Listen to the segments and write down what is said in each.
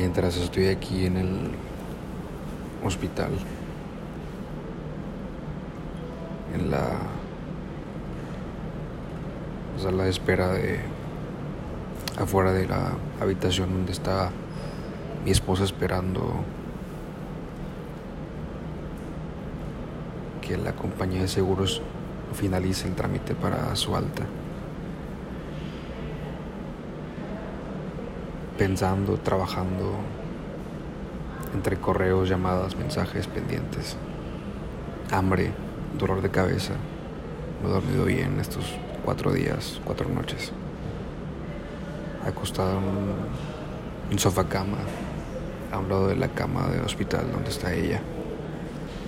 mientras estoy aquí en el hospital, en la sala de espera de afuera de la habitación donde está mi esposa esperando que la compañía de seguros finalice el trámite para su alta. Pensando, trabajando entre correos, llamadas, mensajes pendientes, hambre, dolor de cabeza. No he dormido bien estos cuatro días, cuatro noches. Acostado en un, sofá cama, a un lado de la cama de hospital donde está ella,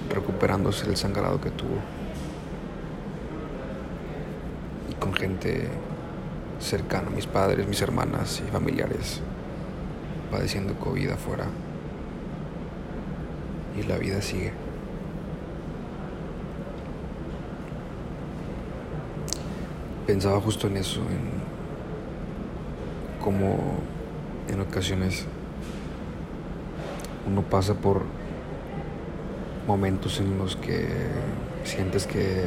recuperándose el sangrado que tuvo. Y con gente cercana, mis padres, mis hermanas y familiares, padeciendo COVID afuera. Y la vida sigue. pensaba justo en eso, en cómo en ocasiones uno pasa por momentos en los que sientes que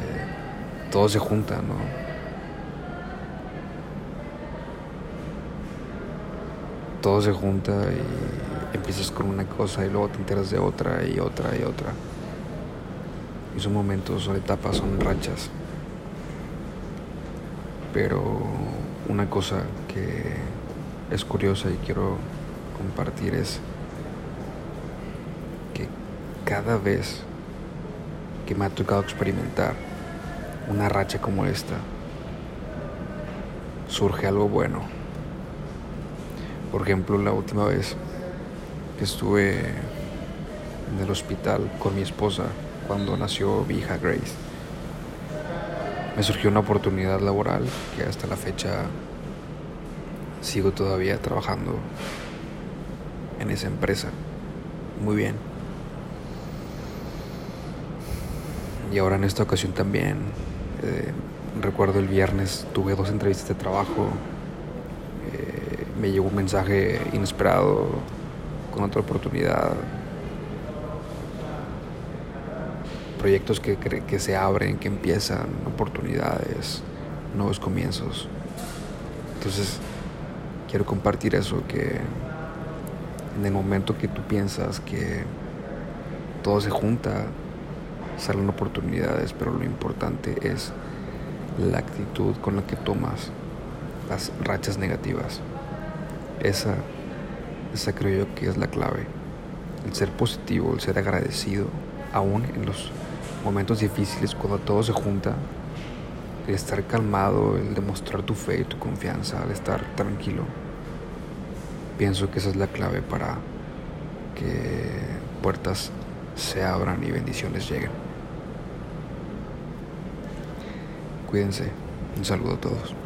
todo se junta, ¿no? Todo se junta y empiezas con una cosa y luego te enteras de otra y otra y otra. Y son momentos, son etapas, son rachas. Pero una cosa que es curiosa y quiero compartir es que cada vez que me ha tocado experimentar una racha como esta, surge algo bueno. Por ejemplo, la última vez que estuve en el hospital con mi esposa cuando nació mi hija Grace me surgió una oportunidad laboral que hasta la fecha sigo todavía trabajando en esa empresa. Muy bien. Y ahora en esta ocasión también, eh, recuerdo el viernes tuve dos entrevistas de trabajo, me llegó un mensaje inesperado con otra oportunidad proyectos que, que se abren, que empiezan, oportunidades, nuevos comienzos. Entonces, quiero compartir eso, que en el momento que tú piensas que todo se junta, salen oportunidades, pero lo importante es la actitud con la que tomas las rachas negativas. Esa, esa creo yo que es la clave. El ser positivo, el ser agradecido, aún en los momentos difíciles, cuando todo se junta, el estar calmado, el demostrar tu fe y tu confianza, el estar tranquilo, pienso que esa es la clave para que puertas se abran y bendiciones lleguen. Cuídense. Un saludo a todos.